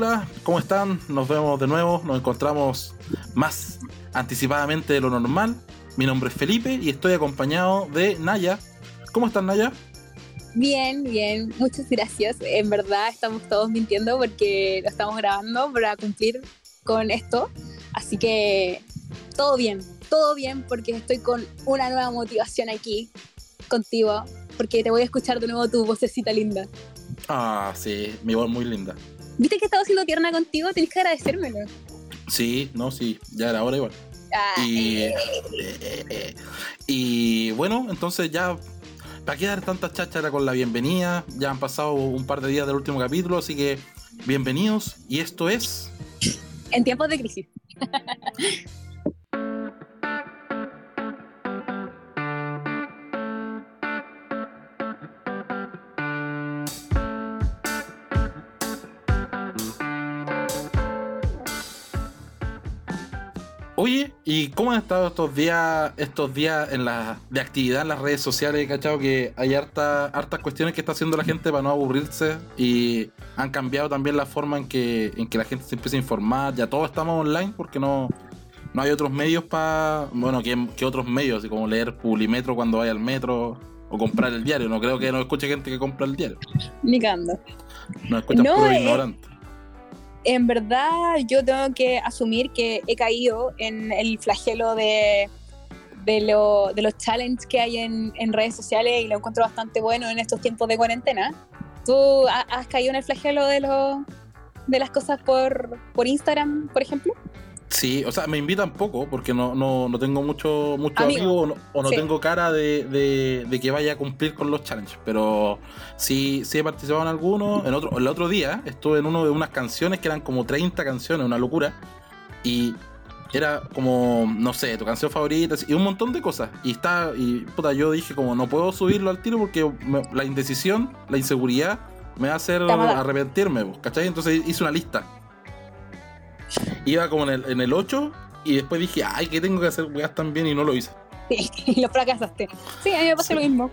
Hola, ¿cómo están? Nos vemos de nuevo, nos encontramos más anticipadamente de lo normal. Mi nombre es Felipe y estoy acompañado de Naya. ¿Cómo estás, Naya? Bien, bien, muchas gracias. En verdad estamos todos mintiendo porque lo estamos grabando para cumplir con esto. Así que todo bien, todo bien porque estoy con una nueva motivación aquí contigo, porque te voy a escuchar de nuevo tu vocecita linda. Ah, sí, mi voz muy linda. ¿Viste que estaba siendo tierna contigo? Tienes que agradecérmelo. Sí, no, sí, ya era hora igual. Ah, Y, eh, eh, eh, y bueno, entonces ya, ¿para qué dar tanta cháchara con la bienvenida? Ya han pasado un par de días del último capítulo, así que bienvenidos. Y esto es... en tiempos de crisis. Oye, ¿y cómo han estado estos días, estos días en la, de actividad en las redes sociales? Cachado que hay harta, hartas cuestiones que está haciendo la gente para no aburrirse y han cambiado también la forma en que, en que la gente se empieza a informar. Ya todos estamos online porque no, no hay otros medios para... Bueno, que, que otros medios, así como leer Publimetro cuando vaya al metro o comprar el diario. No creo que no escuche gente que compra el diario. Ni. No escuchan No, puro eh, ignorante. En verdad, yo tengo que asumir que he caído en el flagelo de, de, lo- de los challenges que hay en, en redes sociales y lo encuentro bastante bueno en estos tiempos de cuarentena. ¿Tú ha- has caído en el flagelo de, lo- de las cosas por, por Instagram, por ejemplo? Sí, o sea, me invitan poco porque no, no, no tengo mucho, mucho Amigo. amigo o no, o no Sí. tengo cara de, de- de que vaya a cumplir con los challenges. Pero sí, sí he participado en algunos. En otro, el otro día estuve en uno de unas canciones que eran como 30 canciones, una locura. Y era como, no sé, tu canción favorita y un montón de cosas. Y está, y puta, yo dije como no puedo subirlo al tiro porque me- la indecisión, la inseguridad me va a hacer arrepentirme, ¿cachai? Entonces hice una lista. Iba como en el, en el 8 y después dije, ay, que tengo que hacer weas también y no lo hice. Sí, y lo fracasaste. Sí, a mí me pasa Sí. lo mismo.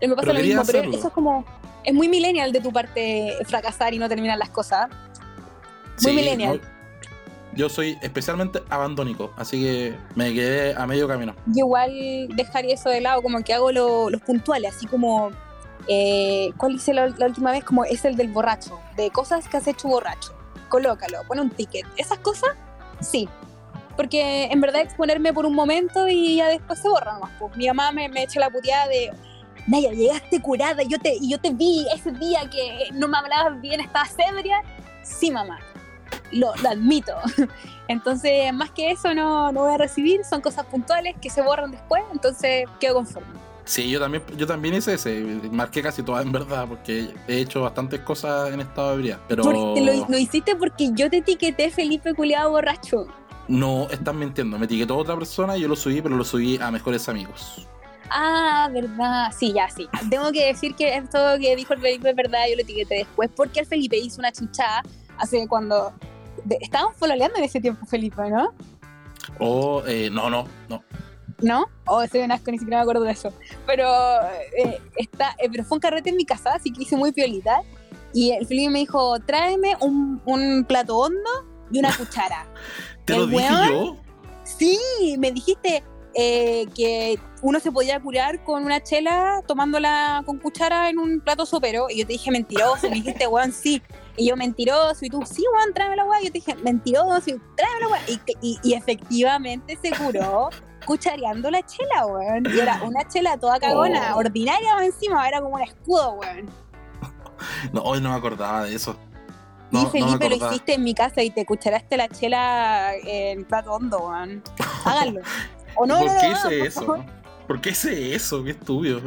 Me pasa Pero lo mismo, pero eso es como. Es muy millennial de tu parte fracasar y no terminar las cosas. Muy Sí, millennial. no, yo soy especialmente abandónico, así que me quedé a medio camino. yo igual dejaría eso de lado, como que hago lo- los puntuales, así como, eh, ¿cuál hice la, la última vez? Como es el del borracho, de cosas que has hecho borracho. Colócalo, pone un ticket. Esas cosas, sí. Porque en verdad exponerme por un momento y ya después se borra nomás. Pues mi mamá me, me echa la puteada de, Naya, llegaste curada yo, te, yo te vi ese día que no me hablabas bien, estabas ebria. Sí, mamá, lo, lo admito. Entonces, más que eso no, no voy a recibir, son cosas puntuales que se borran después, entonces quedo conforme. Sí, yo también, yo también hice ese, marqué casi todas en verdad, porque he hecho bastantes cosas en estado de ebriedad, pero lo, lo hiciste porque yo te etiqueté Felipe culiado borracho. no están mintiendo. Me etiquetó otra persona y yo lo subí, pero lo subí a mejores amigos. Ah, verdad. Sí, ya, sí. Tengo que decir que esto que dijo el Felipe es verdad, yo lo etiqueté después, porque el Felipe hizo una chuchada hace cuando... estábamos pololeando en ese tiempo, Felipe, ¿no? O, eh, no, no, no. ¿No? O oh, soy un asco, ni siquiera me acuerdo de eso. Pero, eh, está, eh, pero fue un carrete en mi casa, así que hice muy piolita. Y el Felipe me dijo, tráeme un, un plato hondo y una cuchara. ¿Te ¿El lo dije weón? yo? Sí, me dijiste eh, que uno se podía curar con una chela tomándola con cuchara en un plato sopero. Y yo te dije mentiroso. Y me dijiste, weón, sí. Y yo mentiroso. Y tú, sí, weón, tráeme la weá. Y yo te dije mentiroso. Y tráeme la. Y, y, y efectivamente se curó cuchareando la chela, weón. Y era una chela toda cagona, Oh. ordinaria más encima. Era como un escudo, weón. No, hoy no me acordaba de eso. No, y no Felipe lo hiciste en mi casa y te cucharaste la chela en plato hondo, weón. Háganlo. O no, ¿Por no, qué hice por eso? favor. ¿Por qué hice eso? Qué estúpido.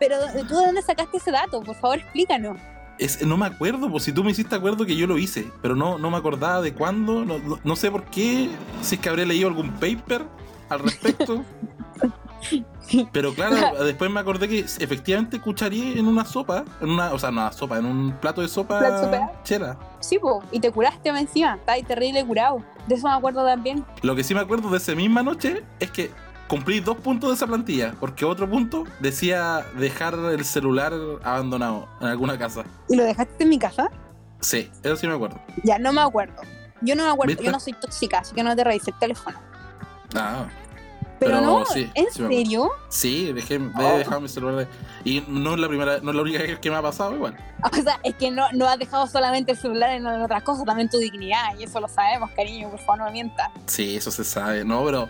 Pero ¿tú de dónde sacaste ese dato? Por favor, explícanos. Es, no me acuerdo, pues si tú me hiciste acuerdo que yo lo hice, pero no, no me acordaba de cuándo, no, no- no sé por qué, si es que habré leído algún paper al respecto. pero claro, después me acordé que efectivamente cucharí en una sopa, en una, o sea, no una sopa, en un plato de sopa chela. Sí, po, y te curaste encima. Estás ahí terrible curado. De eso me acuerdo también. Lo que sí me acuerdo de esa misma noche es que cumplí dos puntos de esa plantilla, porque otro punto decía dejar el celular abandonado en alguna casa. ¿Y lo dejaste en mi casa? Sí, eso sí me acuerdo. Ya, no me acuerdo. Yo no me acuerdo, ¿Viste? yo no soy tóxica, así que no te revisé el teléfono. Ah, Pero, Pero no, sí, ¿en sí serio? sí, dejé, he Oh. dejado mi celular. Y no es la primera, no es la única vez que me ha pasado igual. O sea, es que no, no has dejado solamente el celular en otras cosas, también tu dignidad, y eso lo sabemos, cariño, por favor no me mientas. Sí, eso se sabe, no, pero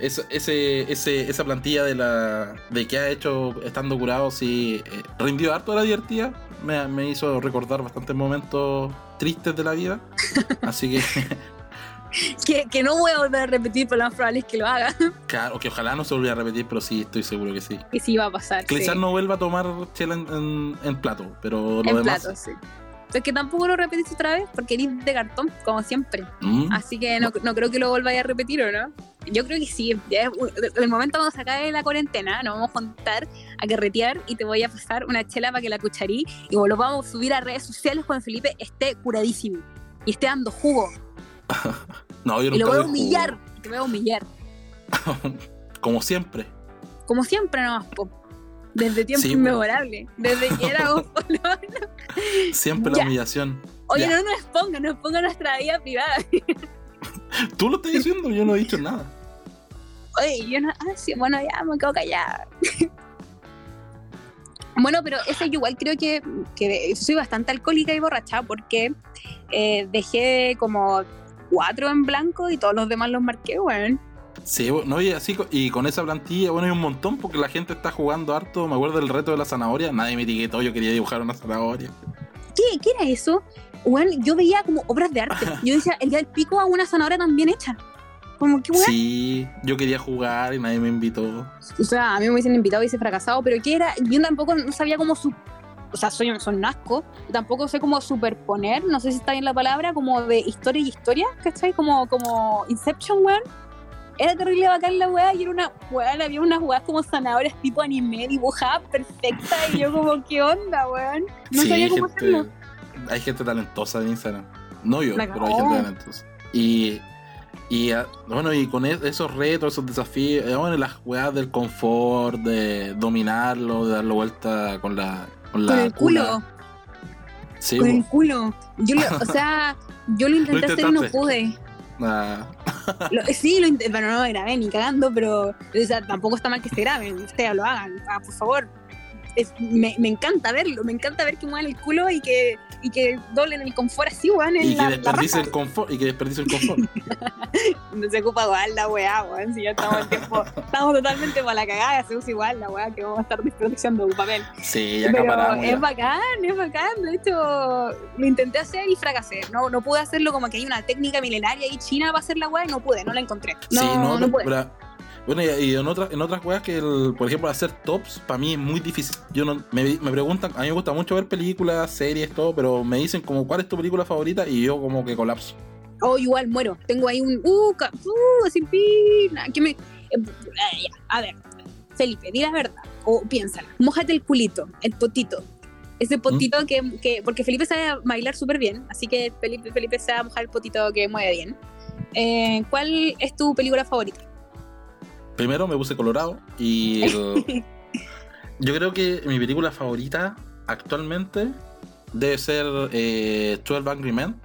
eso, ese, ese, esa plantilla de la de que ha hecho estando curado, sí, eh, rindió harto, era divertida, me, me hizo recordar bastantes momentos tristes de la vida, así que, Que, que no voy a volver a repetir, pero lo más probable es que lo haga, claro, que ojalá no se volviera a repetir, pero sí, estoy seguro que sí. que sí va a pasar. Quizás sí. no vuelva a tomar chela en, en- en plato, pero lo en demás... plato, sí. Es que tampoco lo repetiste otra vez, porque eres de cartón, como siempre. Mm, Así que no, no creo que lo volváis a repetir, ¿o no? Yo creo que sí. Ya el momento cuando se acabe la cuarentena, nos vamos a juntar a carretear y te voy a pasar una chela para que la cucharí y lo vamos a subir a redes sociales cuando Felipe esté curadísimo y esté dando jugo. no, yo Y lo voy a humillar. Te voy a humillar. Como siempre. Como siempre nomás, po. Desde tiempo Sí, inmemorable. Desde que éramos pololo. Siempre la humillación. Oye, Ya. no nos expongan, no expongan nuestra vida privada. Tú lo estás diciendo, yo no he dicho nada. Oye, yo no. Ah, sí, bueno, ya me quedo callada. bueno, pero eso yo igual creo que, que soy bastante alcohólica y borracha porque eh, dejé como cuatro en blanco y todos los demás los marqué, weón. Sí, bueno, no, y así y con esa plantilla, bueno, hay un montón porque la gente está jugando harto. Me acuerdo del reto de la zanahoria, nadie me etiquetó, yo quería dibujar una zanahoria. ¿Qué, ¿Qué era eso? Weón, yo veía como obras de arte. Yo decía, el día del pico a una zanahoria tan bien hecha. Como que weón. Sí, yo quería jugar y nadie me invitó. O sea, a mí me hubiesen invitado y hubiese fracasado, pero ¿qué era? Yo tampoco no sabía cómo su... O sea, soy, un asco. Tampoco sé cómo superponer, no sé si está bien la palabra, como de historia y historia, ¿cachai? Como, como Inception, weón. Era terrible bacán la weá y era una weón, había unas weas como zanahorias tipo anime dibujadas perfecta y yo como, ¿qué onda, weón? No sí, sabía cómo hacerlo. gente, hay gente talentosa en Instagram. No yo, La pero hay gente talentosa. Y, y ah, bueno, y con e- esos retos, esos desafíos, eh, bueno, las weas del confort, de dominarlo, de darlo vuelta con la, con la Con el culo, Sí, con el culo. Yo lo- o sea, yo lo intenté hacer y no pude. Ah, Lo- sí, lo intenté, pero no lo grabé ni cagando, pero o sea, tampoco está mal que se graben, ustedes lo hagan, ah, por favor. Es- me, me encanta verlo, me encanta ver que mueven el culo y que, y que doblen el confort así, weón, y que la raja. el confort. Y que desperdicie el confort. No se ocupa igual la weá, weón, si ya estamos en tiempo, estamos totalmente para la cagada, se usa igual la weá que vamos a estar desperdiciando un papel. Sí, ya Pero acaparamos. es bacán, es bacán. De hecho, lo intenté hacer y fracasé. No, no pude hacerlo como que hay una técnica milenaria ahí china para hacer la weá y no pude, no la encontré. No, sí, no, no pude. pero- bueno, y, y en otras en otras weas que, el- por ejemplo, hacer tops, para mí es muy difícil. Yo no, me, me preguntan, a mí me gusta mucho ver películas, series, todo, pero me dicen como cuál es tu película favorita y yo como que colapso. Oh, igual muero. Tengo ahí un. Uh, uh sin pina. Que me. eh, A ver, Felipe, di la verdad. O piénsala. Mójate el culito, el potito. Ese potito ¿Mm? que, que. Porque Felipe sabe bailar súper bien. Así que Felipe, Felipe sabe mojar el potito que mueve bien. Eh, ¿Cuál es tu película favorita? Primero me puse colorado y el- yo creo que mi película favorita actualmente debe ser eh, 12 Angry Men,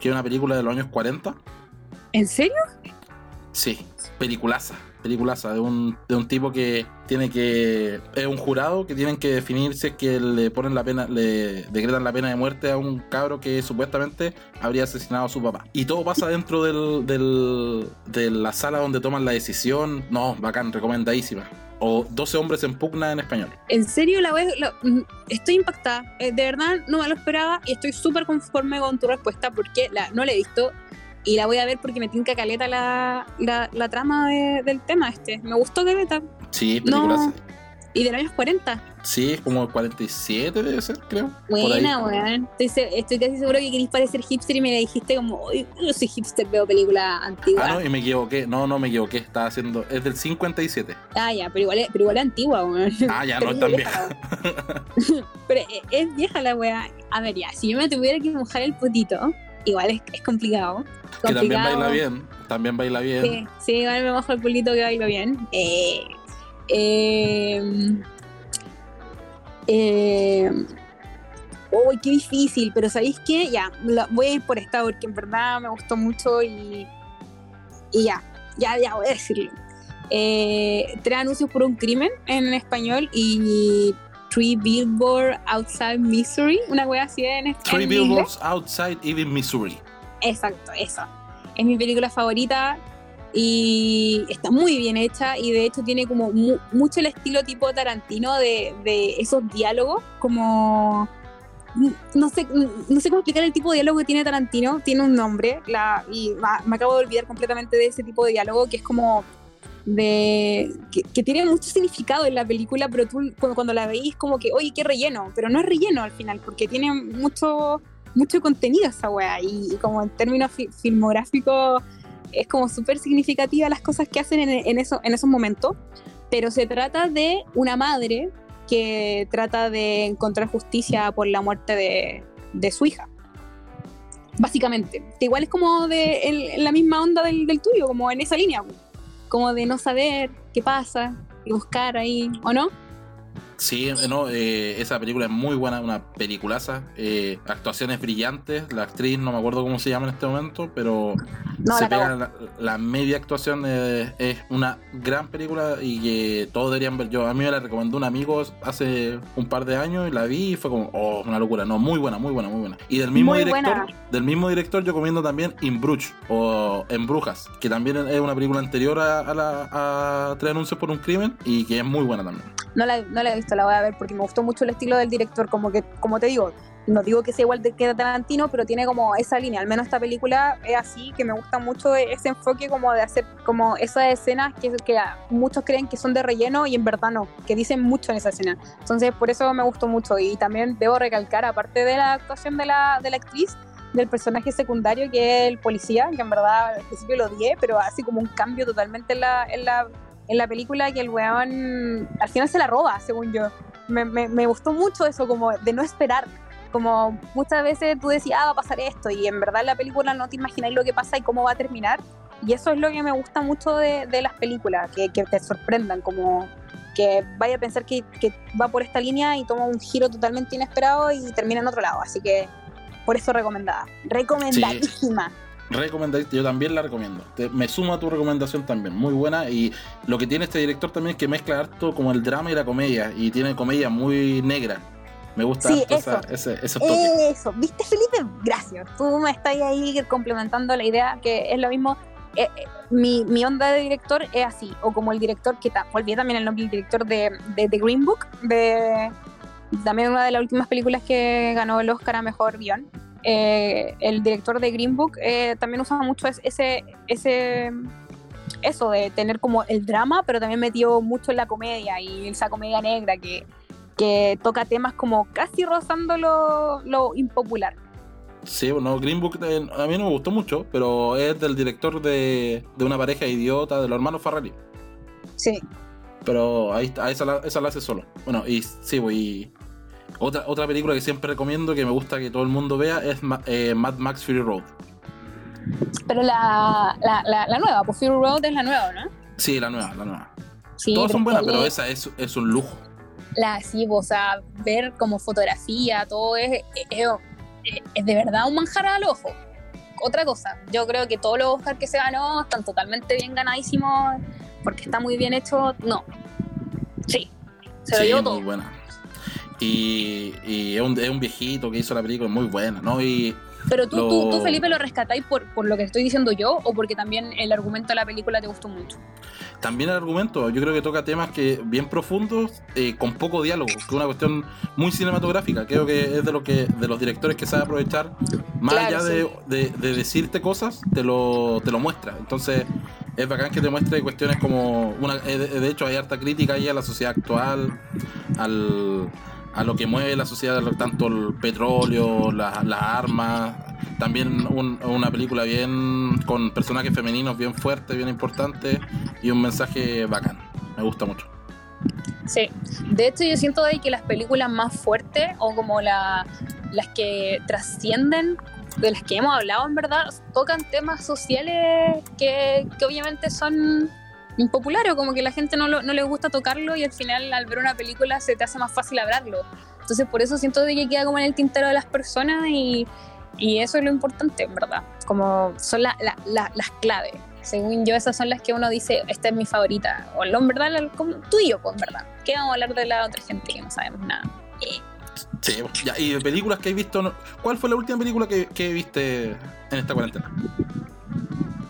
que es una película de los años 40. ¿En serio? Sí, peliculaza, peliculaza, de un, de un tipo que tiene que. Es un jurado que tienen que definir si es que le ponen la pena, le decretan la pena de muerte a un cabro que supuestamente habría asesinado a su papá. Y todo pasa dentro del, del- de la sala donde toman la decisión. No, bacán, recomendadísima. O 12 hombres en pugna en español. En serio, la wea- la- mm, estoy impactada. Eh, de verdad, no me lo esperaba y estoy súper conforme con tu respuesta porque la, no la he visto y la voy a ver porque me tinca caleta la, la, la trama de- del tema este. Me gustó caleta. Sí, No. Y de los años 40. Sí, es como 47 debe ser, creo. Buena, weón. Estoy, estoy casi seguro que queréis parecer hipster y me dijiste como, "Uy, yo soy hipster, veo película antigua. Ah, no, y me equivoqué. No, no me equivoqué. Estaba haciendo. Es del 57. Ah, ya, pero igual, es- pero igual es antigua, weón. Ah, ya no es tan vieja pero es, vieja la wea. A ver, ya, si yo me tuviera que mojar el potito, igual es, es complicado. Que también baila bien. También baila bien. Sí, sí, igual me mojo el pulito que bailo bien. Eh, eh, eh, uy, qué difícil, pero ¿sabéis qué? Ya, voy a ir por esta porque en verdad me gustó mucho y, y ya, ya, ya voy a decirlo. Eh, tres anuncios por un crimen en español y Three Billboards Outside Missouri, una wea así en español. Three Billboards Outside Even Missouri. Exacto, eso. Es mi película favorita y está muy bien hecha y de hecho tiene como mucho el estilo tipo Tarantino de, de esos diálogos como no sé, no sé cómo explicar el tipo de diálogo que tiene Tarantino, tiene un nombre, la, y me acabo de olvidar completamente de ese tipo de diálogo que es como de que, tiene mucho significado en la película, pero tú cuando, la veís como que, oye, qué relleno, pero no es relleno al final, porque tiene mucho, mucho contenido esa weá, y, como en términos filmográficos es como súper significativa las cosas que hacen en, eso, en esos momentos, pero se trata de una madre que trata de encontrar justicia por la muerte de, de su hija. Básicamente, que igual es como de en, la misma onda del, del tuyo, como en esa línea como de no saber qué pasa y buscar ahí, ¿o no? Sí, no, eh, esa película es muy buena, una peliculaza. Eh, actuaciones brillantes. La actriz, no me acuerdo cómo se llama en este momento, pero se pega la, media actuación. Eh, es una gran película y que todos deberían ver. Yo a mí me la recomendó un amigo hace un par de años y la vi y fue como, oh, una locura. No, muy buena, muy buena, muy buena. Y del mismo director, del mismo director yo comiendo también In Bruch o En Brujas, que también es una película anterior a, la, a Tres Anuncios por un Crimen y que es muy buena también. No la, no la he visto, la voy a ver porque me gustó mucho el estilo del director, como que, como te digo, no digo que sea igual de que Tarantino, pero tiene como esa línea, al menos esta película es así, que me gusta mucho ese enfoque como de hacer como esas escenas que, que muchos creen que son de relleno y en verdad no, que dicen mucho en esa escena. Entonces por eso me gustó mucho y también debo recalcar, aparte de la actuación de la, de la actriz, del personaje secundario que es el policía, que en verdad al principio lo odié, pero hace como un cambio totalmente en la, en la en la película que el weón al final se la roba, según yo. Me, me, gustó mucho eso, como de no esperar. Como muchas veces tú decías, ah, va a pasar esto, y en verdad en la película no te imagináis lo que pasa y cómo va a terminar. Y eso es lo que me gusta mucho de, de las películas, que, que, te sorprendan, como que vaya a pensar que, que, va por esta línea y toma un giro totalmente inesperado y termina en otro lado. Así que por eso recomendada. Recomendadísima recomendadísima. Yo también la recomiendo. me sumo a tu recomendación también. Muy buena. Y lo que tiene este director también es que mezcla harto como el drama y la comedia. Y tiene comedia muy negra. Me gusta eso. ese, Eso, ¿viste, Felipe? Gracias. Tú me estás ahí complementando la idea que es lo mismo. Eh, eh, mi, mi, onda de director es así. O como el director que está. Olvidé también el nombre del director de, de The Green Book. De, también una de las últimas películas que ganó el Oscar a mejor guion eh, el director de Green Book eh, también usa mucho ese, ese, eso de tener como el drama, pero también metió mucho en la comedia y esa comedia negra que, que toca temas como casi rozando lo, lo impopular. Sí, bueno, Green Book eh, a mí no me gustó mucho, pero es del director de, de una pareja idiota de los hermanos Farrelly. Sí. Pero ahí está, esa la, esa la hace solo. Bueno, y sí, voy. Otra, otra película que siempre recomiendo, que me gusta que todo el mundo vea, es eh, Mad Max Fury Road. Pero la, la, la, nueva, pues Fury Road es la nueva, ¿no? Sí, la nueva, la nueva. Todas son buenas, pero esa es, es, un lujo. La sí, pues, o sea, ver como fotografía, todo es, es, es, de verdad un manjar al ojo. Otra cosa, yo creo que todos los Oscars que se ganó están totalmente bien ganadísimos porque está muy bien hecho. No. Sí, se lo llevo todo. Muy buena. Y, es, un, viejito que hizo la película muy buena, ¿no? Y pero tú, tú, Felipe, lo rescatáis por, por lo que estoy diciendo yo o porque también el argumento de la película te gustó mucho. También el argumento, yo creo que toca temas que bien profundos, eh, con poco diálogo, que es una cuestión muy cinematográfica. Creo que es de lo que de los directores que sabe aprovechar, más allá de, de, decirte cosas, te lo, te lo muestra. Entonces, es bacán que te muestre cuestiones como una, eh, de hecho hay harta crítica ahí a la sociedad actual, al a lo que mueve la sociedad, tanto el petróleo, las armas, también una película bien con personajes femeninos bien fuertes, bien importantes y un mensaje bacán. Me gusta mucho. Sí, de hecho yo siento de que las películas más fuertes o como la, las que trascienden, de las que hemos hablado en verdad, tocan temas sociales que, que obviamente son impopular o como que la gente no, no le gusta tocarlo y al final al ver una película se te hace más fácil hablarlo. Entonces por eso siento de que queda como en el tintero de las personas y, y eso es lo importante, en verdad. Como son la, la, la, las claves. Según yo, esas son las que uno dice, esta es mi favorita. O en verdad, como tú y yo, pues, en verdad. ¿Qué vamos a hablar de la otra gente que no sabemos nada? Eh. Sí, ya, y de películas que he visto, ¿cuál fue la última película que, que viste en esta cuarentena?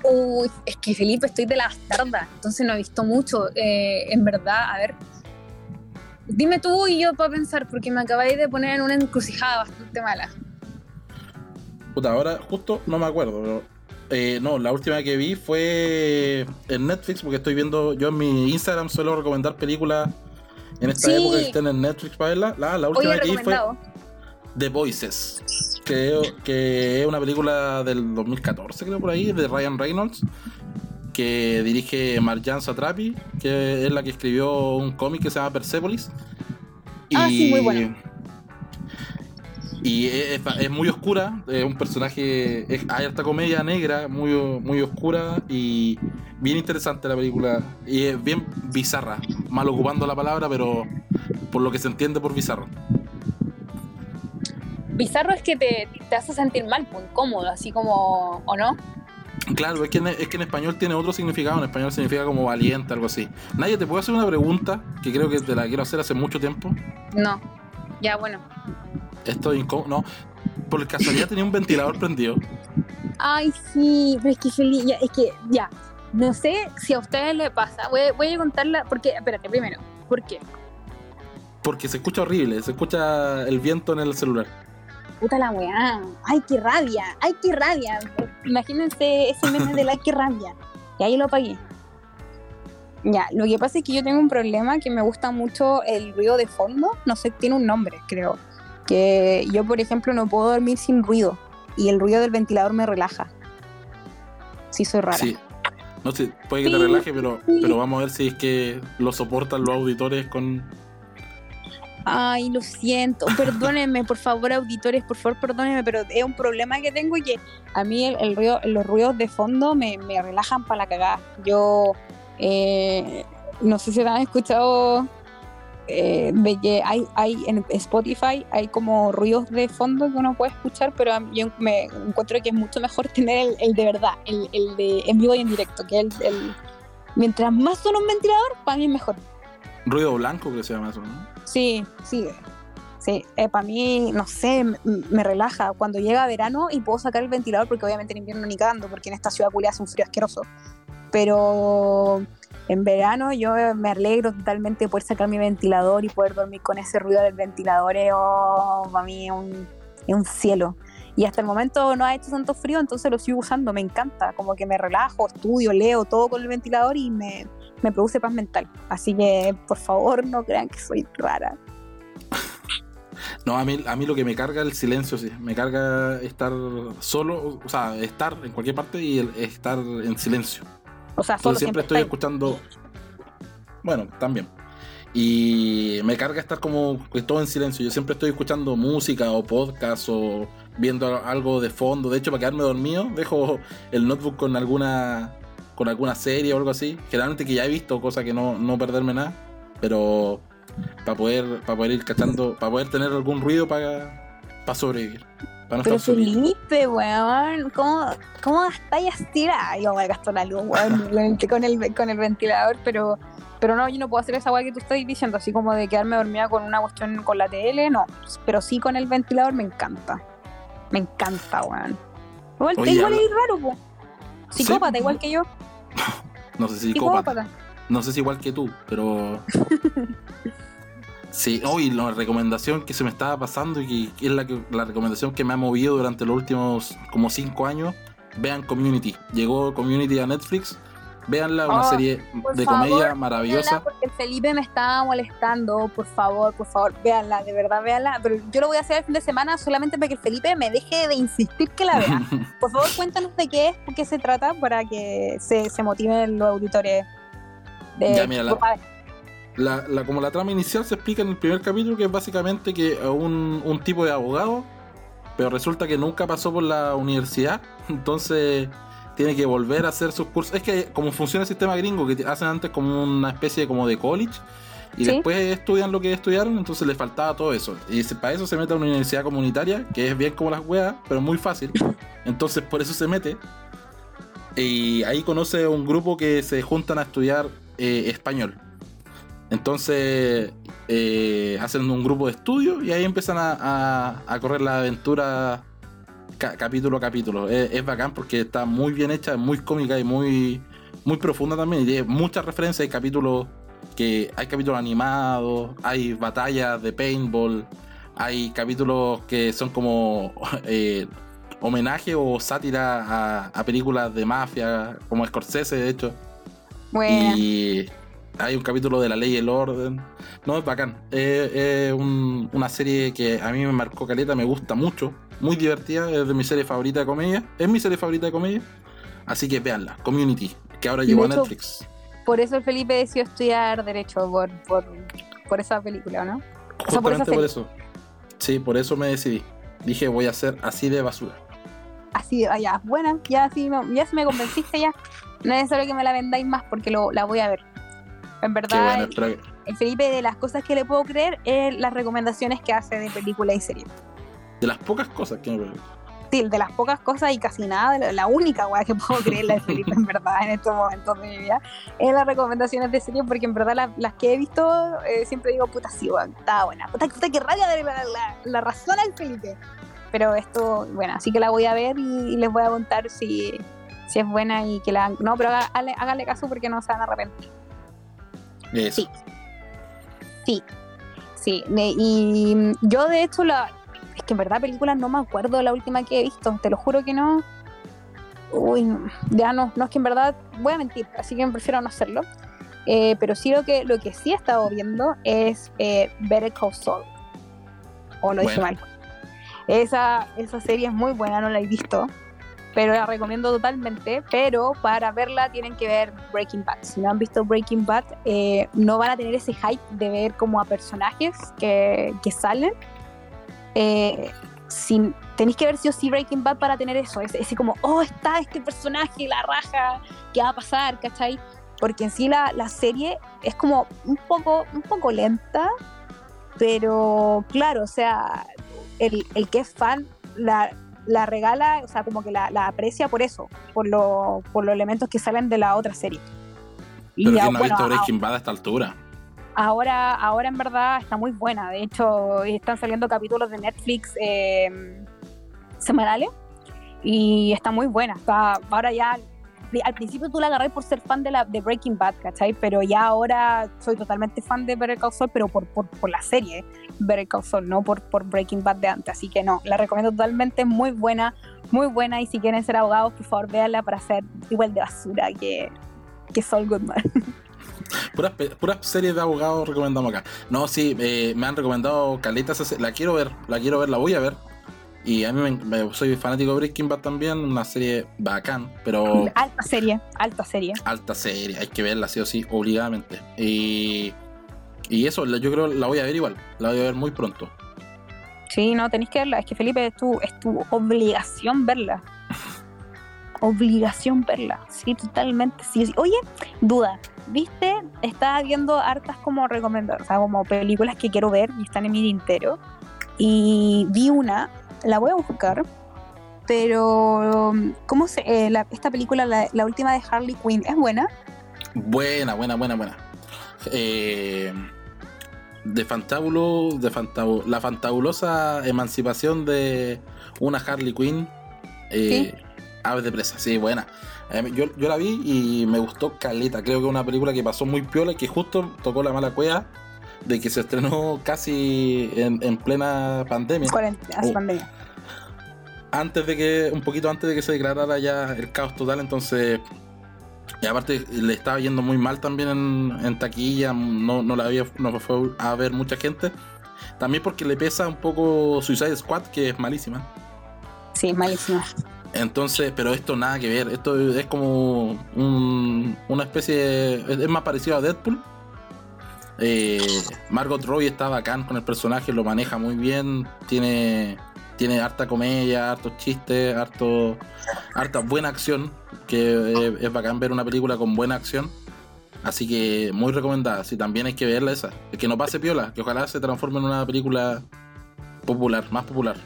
Uy, es que Felipe, estoy de la bastarda, entonces no he visto mucho. Eh, en verdad, a ver. Dime tú y yo para pensar, porque me acabáis de poner en una encrucijada bastante mala. Puta, ahora justo no me acuerdo, pero. Eh, no, la última que vi fue en Netflix, porque estoy viendo. Yo en mi Instagram suelo recomendar películas en esta época que estén en Netflix para verla. La, la última que vi fue The Voices que, es una película del 2014, creo por ahí, de Ryan Reynolds, que dirige Marjan Satrapi, que es la que escribió un cómic que se llama Persepolis. Ah, y, sí, muy bueno. Y es, muy oscura, es un personaje, hay harta comedia negra, muy, muy oscura y bien interesante la película. Y es bien bizarra, mal ocupando la palabra, pero por lo que se entiende por bizarro bizarro es que te, te hace sentir mal, pues, incómodo, así como, ¿o no? Claro, es que, en, es que en español tiene otro significado, en español significa como valiente, algo así. Nadie, ¿te puedo hacer una pregunta que creo que te la quiero hacer hace mucho tiempo? No, ya bueno. Esto es incómodo, no. Por casualidad tenía un ventilador prendido. Ay, sí, pero es que feliz, ya, es que ya, no sé si a ustedes les pasa, voy, voy a contarla, porque, espérate, primero, ¿por qué? Porque se escucha horrible, se escucha el viento en el celular puta la weá, ay, qué rabia, ay, qué rabia. Imagínense ese meme de la que rabia. Y ahí lo apagué. Ya, lo que pasa es que yo tengo un problema que me gusta mucho el ruido de fondo, no sé, tiene un nombre, creo. Que yo, por ejemplo, no puedo dormir sin ruido y el ruido del ventilador me relaja. Sí, soy rara. Sí. No sé, puede que te relaje, pero, pero vamos a ver si es que lo soportan los auditores con, Ay, lo siento, perdónenme, por favor, auditores, por favor, perdónenme, pero es un problema que tengo y que a mí el, ruido, los ruidos de fondo me, relajan para la cagada. Yo eh, no sé si han escuchado eh, de hay, hay en Spotify hay como ruidos de fondo que uno puede escuchar, pero yo me encuentro que es mucho mejor tener el, de verdad, el, de en vivo y en directo, que el, el mientras más suena un ventilador, para mí es mejor. Ruido blanco que se llama eso, ¿no? Sí, sí. Sí, eh, para mí, no sé, me relaja. Cuando llega verano y puedo sacar el ventilador, porque obviamente en invierno ni cagando, porque en esta ciudad culia hace un frío asqueroso. Pero en verano yo me alegro totalmente de poder sacar mi ventilador y poder dormir con ese ruido del ventilador. Oh, para mí es un, es un cielo. Y hasta el momento no ha hecho tanto frío, entonces lo sigo usando, me encanta. Como que me relajo, estudio, leo todo con el ventilador y me, me produce paz mental. Así que, por favor, no crean que soy rara. No, a mí, a mí lo que me carga es el silencio, sí. Me carga estar solo, o sea, estar en cualquier parte y estar en silencio. O sea, solo siempre, estoy escuchando. Bueno, también. Y me carga estar como todo en silencio. Yo siempre estoy escuchando música o podcast o viendo algo de fondo. De hecho, para quedarme dormido, dejo el notebook con alguna con alguna serie o algo así. Generalmente que ya he visto, cosa que no, no perderme nada. Pero para poder, para poder ir cachando, para poder tener algún ruido para, para sobrevivir. Para no Pero Felipe, weón, ¿cómo, cómo estáis así? Yo me gasto la luz, weón, con el, con el ventilador, pero pero no, yo no puedo hacer esa weá que tú estás diciendo, así como de quedarme dormida con una cuestión con la tele, no. Pero sí con el ventilador me encanta. Me encanta, weón. Igual, igual es raro, po. Psicópata, igual que yo. no sé si psicópata. No sé si igual que tú, pero. sí, hoy la recomendación que se me estaba pasando y que, es la, la recomendación que me ha movido durante los últimos como 5 años. Vean Community. Llegó Community a Netflix Véanla, una oh, serie de comedia maravillosa. Porque Felipe me estaba molestando, por favor, por favor, véanla, de verdad, véanla. Pero yo lo voy a hacer el fin de semana solamente para que el Felipe me deje de insistir que la vea. por favor, cuéntanos de qué es, por qué se trata, para que se, se motiven los auditores de ya, mira, la, la, como la trama inicial se explica en el primer capítulo, que es básicamente que un, un tipo de abogado, pero resulta que nunca pasó por la universidad, entonces tiene que volver a hacer sus cursos. Es que como funciona el sistema gringo, que hacen antes como una especie de, como de college, y después estudian lo que estudiaron, entonces les faltaba todo eso. Y para eso se mete a una universidad comunitaria, que es bien como las weas, pero muy fácil. Entonces por eso se mete. Y ahí conoce un grupo que se juntan a estudiar eh, español. Entonces eh, hacen un grupo de estudio y ahí empiezan a, correr la aventura capítulo a capítulo. Es, bacán porque está muy bien hecha, muy cómica y muy, muy profunda también. Y tiene muchas referencias. Hay capítulos que hay capítulos animados, hay batallas de paintball, hay capítulos que son como eh, homenaje o sátira a, películas de mafia, como Scorsese, de hecho. Y hay un capítulo de La Ley y el Orden. No, es bacán. Es una serie que a mí me marcó caleta, me gusta mucho. Muy divertida, es de mi serie favorita de comedia. Es mi serie favorita de comedia. Así que véanla, Community, que ahora llegó a Netflix. Por eso el Felipe decidió estudiar Derecho, por, por, esa película, ¿no? Justamente por, eso. Sí, por eso me decidí. Dije, voy a ser así de basura. Así, ah, ya, buena, ya, sí, ya se me convenciste ya. No es necesario que me la vendáis más porque lo, la voy a ver. En verdad, el, Felipe de las cosas que le puedo creer es las recomendaciones que hace de película y serie. De las pocas cosas que me de las pocas cosas y casi nada, la única weá que puedo creerla de Felipe en verdad en estos momentos de mi vida, es las recomendaciones de serie, porque en verdad las que he visto eh, siempre digo, puta, sí, weón, está buena, puta, puta que rabia de la, la, razón al Felipe. Pero esto, bueno, así que la voy a ver y, les voy a contar si, si es buena y que la... No, pero háganle, caso porque no se van a arrepentir. Sí. Sí. Sí. Y yo de hecho la, es que en verdad películas no me acuerdo de la última que he visto, te lo juro que no. Uy, ya no, no es que en verdad voy a mentir, así que prefiero no hacerlo. Eh, pero sí lo que, lo que sí he estado viendo es eh, Better Call Saul. O lo dije mal. Esa, esa serie es muy buena, no la he visto. Pero la recomiendo totalmente. Pero para verla tienen que ver Breaking Bad. Si no han visto Breaking Bad, eh, no van a tener ese hype de ver como a personajes que, que salen eh, tenéis que ver si o sí Breaking Bad para tener eso, ese, como, oh, está este personaje, la raja, ¿qué va a pasar? ¿Cachai? Porque en sí la, la serie es como un poco, un poco lenta, pero claro, o sea, el, el que es fan la, la, regala, o sea, como que la, la aprecia por eso, por, lo, por los elementos que salen de la otra serie. Pero y, no ha visto Breaking Bad a esta altura? Ahora, ahora en verdad está muy buena. De hecho, están saliendo capítulos de Netflix eh, semanales y está muy buena. ahora ya, al principio tú la agarré por ser fan de, la, de Breaking Bad, ¿cachai? Pero ya ahora soy totalmente fan de Better Call Saul, pero por, por, la serie Better Call Saul, no por, por Breaking Bad de antes. Así que no, la recomiendo totalmente, muy buena, muy buena. Y si quieren ser abogados, por favor, véanla para ser igual de basura que, que Saul Goodman. Puras, series de abogados recomendamos acá. No, sí, eh, me han recomendado caletas. La quiero ver, la quiero ver, la voy a ver. Y a mí me, soy fanático de Breaking Bad también, una serie bacán, pero. Alta serie, alta serie. Alta serie, hay que verla sí o sí, obligadamente. Y, y eso, yo creo la voy a ver igual, la voy a ver muy pronto. Sí, no, tenéis que verla, es que Felipe es tu, es tu obligación verla. obligación verla, sí, totalmente, sí. Oye, duda, viste, estaba viendo hartas como recomendar, o sea, como películas que quiero ver y están en mi tintero. Y vi una, la voy a buscar, pero ¿cómo se, eh, esta película, la, última de Harley Quinn, es buena? Buena, buena, buena, buena. Eh, de fantábulo, de la fantabulosa emancipación de una Harley Quinn. Eh, Aves de presa, sí, buena. Eh, yo, la vi y me gustó Caleta. Creo que es una película que pasó muy piola y que justo tocó la mala cueva de que se estrenó casi en, plena pandemia. Uh. pandemia. Antes de que, un poquito antes de que se declarara ya el caos total, entonces. Y aparte le estaba yendo muy mal también en, taquilla, no, no la había, no fue a ver mucha gente. También porque le pesa un poco Suicide Squad, que es malísima. Sí, malísima. Entonces, pero esto nada que ver. Esto es como una especie. es más parecido a Deadpool. Eh, Margot Robbie está bacán con el personaje, lo maneja muy bien. Tiene, tiene harta comedia, hartos chistes, harto, harta buena acción. Que es, bacán ver una película con buena acción. Así que muy recomendada. Sí, también hay que verla esa. Que no pase piola, que ojalá se transforme en una película popular, más popular.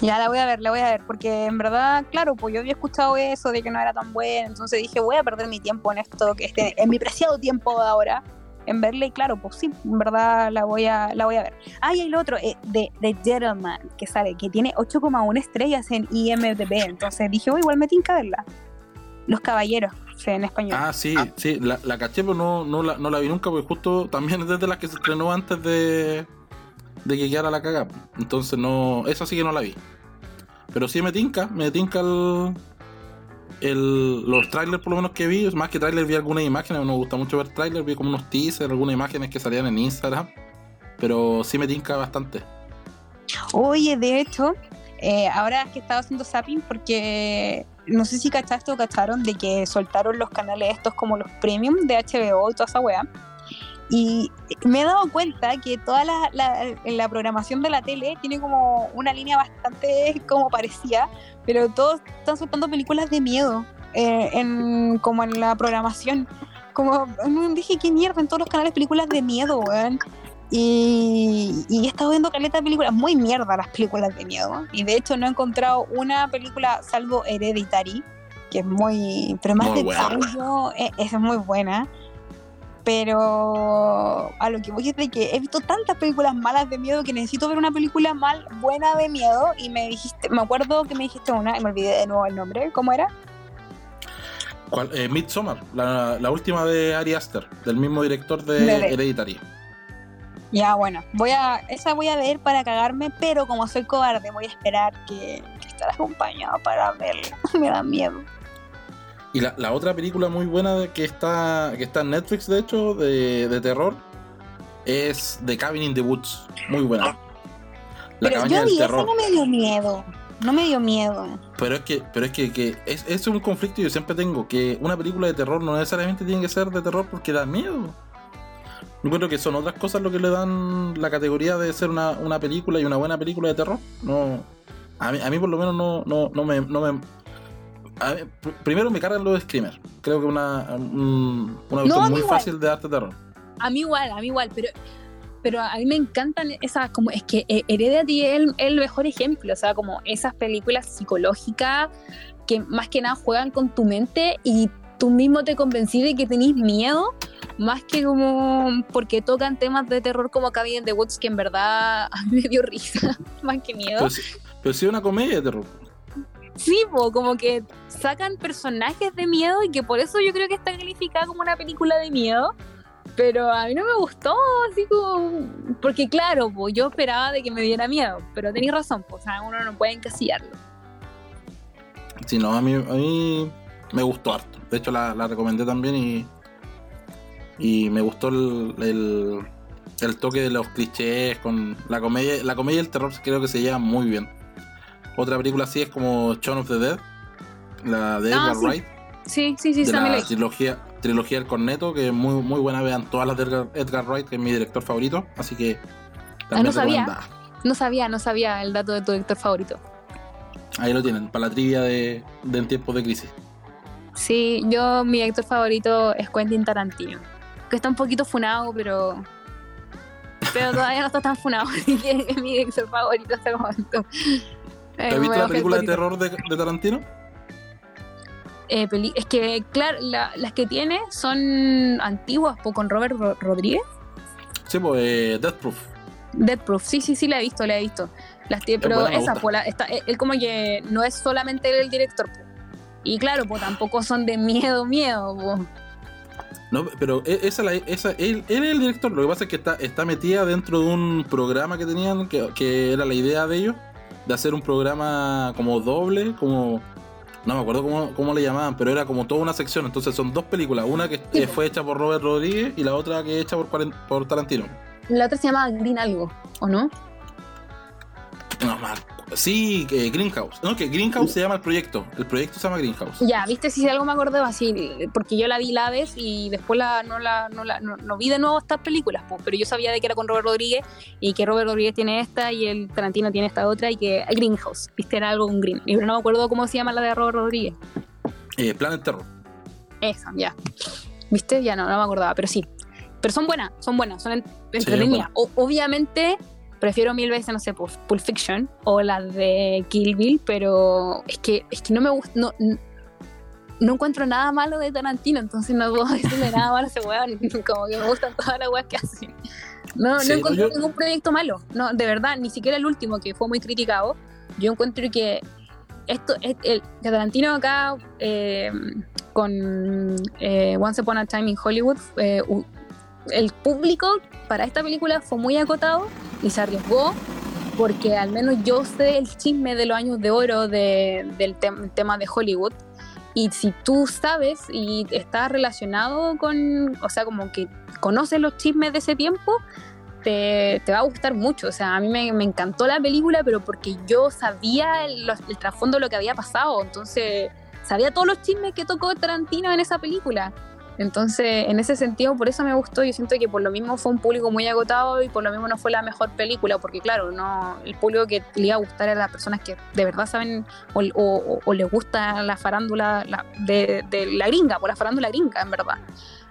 Ya la voy a ver, la voy a ver, porque en verdad, claro, pues yo había escuchado eso de que no era tan buena, entonces dije, voy a perder mi tiempo en esto, que este, en mi preciado tiempo de ahora, en verla, y claro, pues sí, en verdad la voy a, la voy a ver. Ah, y hay lo otro, eh, de The Gentleman, que sale, que tiene 8,1 estrellas en IMDB, entonces dije, oh, igual me tinca verla. Los Caballeros, en español. Ah, sí, sí, la, la caché, pero no, no, la, no la vi nunca, porque justo también es desde las que se estrenó antes de de que quedara la caga. Entonces no. Esa sí que no la vi. Pero sí me tinca, me tinca el. El los trailers por lo menos que vi. Más que trailers vi algunas imágenes. Me gusta mucho ver trailers. Vi como unos teasers, algunas imágenes que salían en Instagram. Pero sí me tinca bastante. Oye, de hecho, eh, ahora que estaba haciendo zapping, porque no sé si cachaste o cacharon de que soltaron los canales estos como los premium de HBO y toda esa weá. Y me he dado cuenta que toda la, la, programación de la tele tiene como una línea bastante como parecida, pero todos están soltando películas de miedo eh, en, como en la programación. Como dije, qué mierda, en todos los canales películas de miedo, weón. Y, y, he estado viendo caleta de películas, muy mierda las películas de miedo. Y de hecho no he encontrado una película salvo Hereditary, que es muy... Pero más de desarrollo, es, es muy buena. Pero a lo que voy es de que he visto tantas películas malas de miedo que necesito ver una película mal buena de miedo. Y me dijiste, me acuerdo que me dijiste una, y me olvidé de nuevo el nombre. ¿Cómo era? ¿Cuál? Eh, Midsommar, la, última de Ari Aster, del mismo director de Hereditary. Ya, bueno, voy a, esa voy a ver para cagarme, pero como soy cobarde, voy a esperar que, que estar acompañado para verla. me da miedo. Y la, la, otra película muy buena que está, que está en Netflix, de hecho, de, de terror, es The Cabin in the Woods. Muy buena. La pero yo vi terror. no me dio miedo. No me dio miedo. Pero es que, pero es que, que es, es, un conflicto que yo siempre tengo, que una película de terror no necesariamente tiene que ser de terror porque da miedo. Yo creo que son otras cosas lo que le dan la categoría de ser una, una película y una buena película de terror. No, a mí, a mí por lo menos no, no, no, me, no, me, primero me cargan los screamers. Creo que una, una versión muy fácil de arte terror. A mí igual, a mí igual, pero pero a mí me encantan esas, como es que Heredity es el, el, mejor ejemplo, o sea, como esas películas psicológicas que más que nada juegan con tu mente y tú mismo te convencí de que tenés miedo, más que como porque tocan temas de terror como Cabin in the Woods, que en verdad a mí me dio risa, más que miedo. Pero, pero sí una comedia de terror. Sí, como que sacan personajes de miedo y que por eso yo creo que está calificada como una película de miedo. Pero a mí no me gustó, así como. Porque, claro, pues yo esperaba de que me diera miedo, pero tenéis razón, pues uno no puede encasillarlo. Sí, no, a mí, a mí me gustó harto. De hecho, la, recomendé también y. Y me gustó el, el, el, toque de los clichés con la comedia. La comedia y el terror creo que se llevan muy bien. Otra película así es como Shaun of the Dead, la de ah, Edgar Wright. Sí, sí, sí, de la trilogía, trilogía del Corneto, que es muy, muy buena. Vean todas las de Edgar, Wright, que es mi director favorito. Así que. Ah, no sabía. No sabía, no sabía el dato de tu director favorito. Ahí lo tienen, para la trivia de, de en tiempos de crisis. Sí, yo, mi director favorito es Quentin Tarantino. Que está un poquito funado, pero. Pero todavía no está tan funado. es mi director favorito hasta el momento. ¿Has visto la película de terror de, Tarantino? Eh, es que, claro, las que tiene son antiguas, con Robert Rodríguez. Sí, pues eh, Death Proof. Death Proof, sí, sí, sí, la he visto, la he visto. Las pero esa, pues, está, él como que no es solamente el director. Y claro, pues tampoco son de miedo, miedo. No, pero e, esa, esa él, él, es el director. Lo que pasa es que está, está metida dentro de un programa que tenían, que, que era la idea de ellos, de hacer un programa como doble, como no me acuerdo cómo, cómo, le llamaban, pero era como toda una sección. Entonces son dos películas, una que fue hecha por Robert Rodríguez y la otra que es hecha por, por Tarantino. La otra se llama Green Algo, ¿o no? No, Marco. Sí, Greenhouse. No, que Greenhouse se llama el proyecto. El proyecto se llama Greenhouse. Ya, viste, si algo me acordé así, porque yo la vi la vez y después la, no, la, no, la, no, vi de nuevo estas películas, pues, pero yo sabía de que era con Robert Rodríguez y que Robert Rodríguez tiene esta y el Tarantino tiene esta otra y que Greenhouse, viste, era algo un green. Pero no me acuerdo cómo se llama la de Robert Rodríguez. Eh, Planet Terror. Esa, ya. ¿Viste? Ya no, no me acordaba, pero sí. Pero son buenas, son buenas, son entretenidas. obviamente prefiero mil veces, no sé, Pulp Fiction o las de Kill Bill, pero es que, es que no me gusta, no, no encuentro nada malo de Tarantino, entonces no puedo decirle nada malo a ese weón, como que me gustan todas las weas que hacen. No, no encuentro ningún proyecto malo, no, de verdad, ni siquiera el último que fue muy criticado. Yo encuentro que esto, el, Tarantino acá eh, con eh, Once Upon a Time in Hollywood, eh, el público para esta película fue muy acotado y se arriesgó porque al menos yo sé el chisme de los años de oro del tema de Hollywood y si tú sabes y estás relacionado con, o sea, como que conoces los chismes de ese tiempo, te, va a gustar mucho. O sea, a mí me, encantó la película, pero porque yo sabía el, el trasfondo de lo que había pasado. Entonces, sabía todos los chismes que tocó Tarantino en esa película. Entonces, en ese sentido, por eso me gustó. Yo siento que por lo mismo fue un público muy agotado y por lo mismo no fue la mejor película, porque claro, no el público que le iba a gustar era las personas que de verdad saben o, les gusta la farándula de, la gringa, por la farándula gringa, en verdad.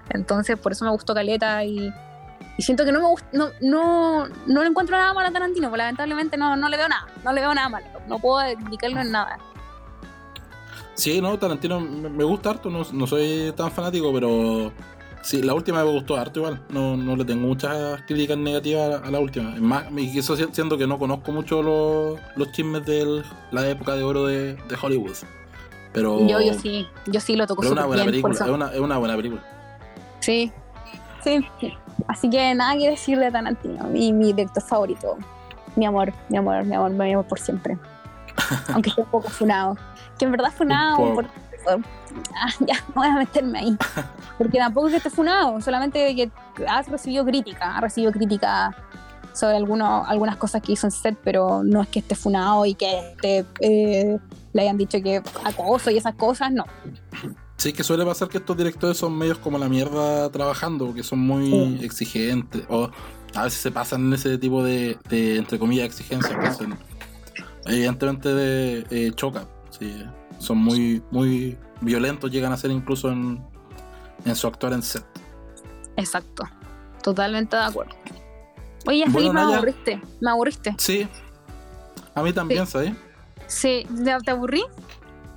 Entonces, por eso me gustó Caleta y, siento que no me no, no, no le encuentro nada malo a Tarantino, porque lamentablemente no, no le veo nada, no le veo nada malo, no puedo indicarlo en nada. Sí, no, Tarantino me gusta harto, no, soy tan fanático, pero sí, la última me gustó harto igual. No, no le tengo muchas críticas negativas a la última. Es más, me quiso siendo que no conozco mucho los, los chismes de la época de oro de, Hollywood. Pero, yo, yo sí, yo sí lo toco Es una buena película, es una, es una buena película. Sí, sí. Así que nada que decir de Tarantino, mi, mi director favorito. Mi amor, mi amor, mi amor, mi amor por siempre. Aunque esté un poco funado que en verdad funado. Por, ah, ya, no voy a meterme ahí. Porque tampoco es que esté funado, solamente que has recibido crítica, ha recibido crítica sobre alguno, algunas cosas que hizo en set, pero no es que esté funado y que eh, le hayan dicho que acoso y esas cosas, no. Sí, que suele pasar que estos directores son medios como la mierda trabajando, que son muy exigentes, o a veces se pasan en ese tipo de, entre comillas, exigencias que hacen. Evidentemente de, eh, choca son muy, muy violentos, llegan a ser incluso en, su actuar en set. Exacto, totalmente de acuerdo. Oye, Felipe, me aburriste, me aburriste. Sí, a mí también, sí. ¿sabes? Sí, ¿te aburrí?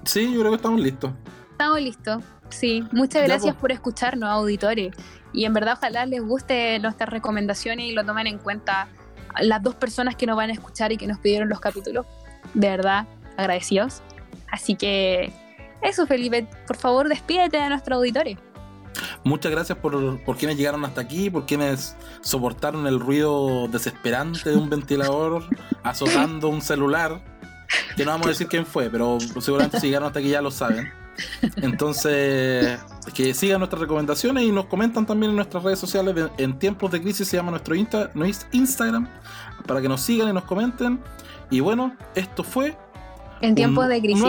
Sí, yo creo que estamos listos. Estamos listos, sí. Muchas gracias por escucharnos, auditores. Y en verdad, ojalá les guste nuestras recomendaciones y lo tomen en cuenta las dos personas que nos van a escuchar y que nos pidieron los capítulos. De verdad, agradecidos. Así que eso, Felipe, por favor, despídete de nuestro auditorio. Muchas gracias por, por, quienes llegaron hasta aquí, por quienes soportaron el ruido desesperante de un ventilador azotando un celular. Que no vamos a decir quién fue, pero seguramente si llegaron hasta aquí ya lo saben. Entonces, que sigan nuestras recomendaciones y nos comentan también en nuestras redes sociales. En tiempos de crisis se llama nuestro, nuestro Instagram, para que nos sigan y nos comenten. Y bueno, esto fue en tiempos de crisis.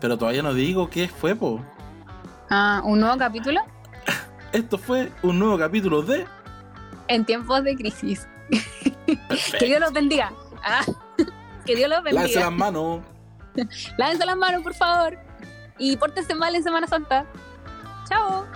Pero todavía no digo qué fue, po. Ah, ¿un nuevo capítulo? Esto fue un nuevo capítulo de. En tiempos de crisis. que Dios los bendiga. Ah, que Dios los bendiga. Lávense las manos. Lávense las manos, por favor. Y pórtense mal en Semana Santa. Chao.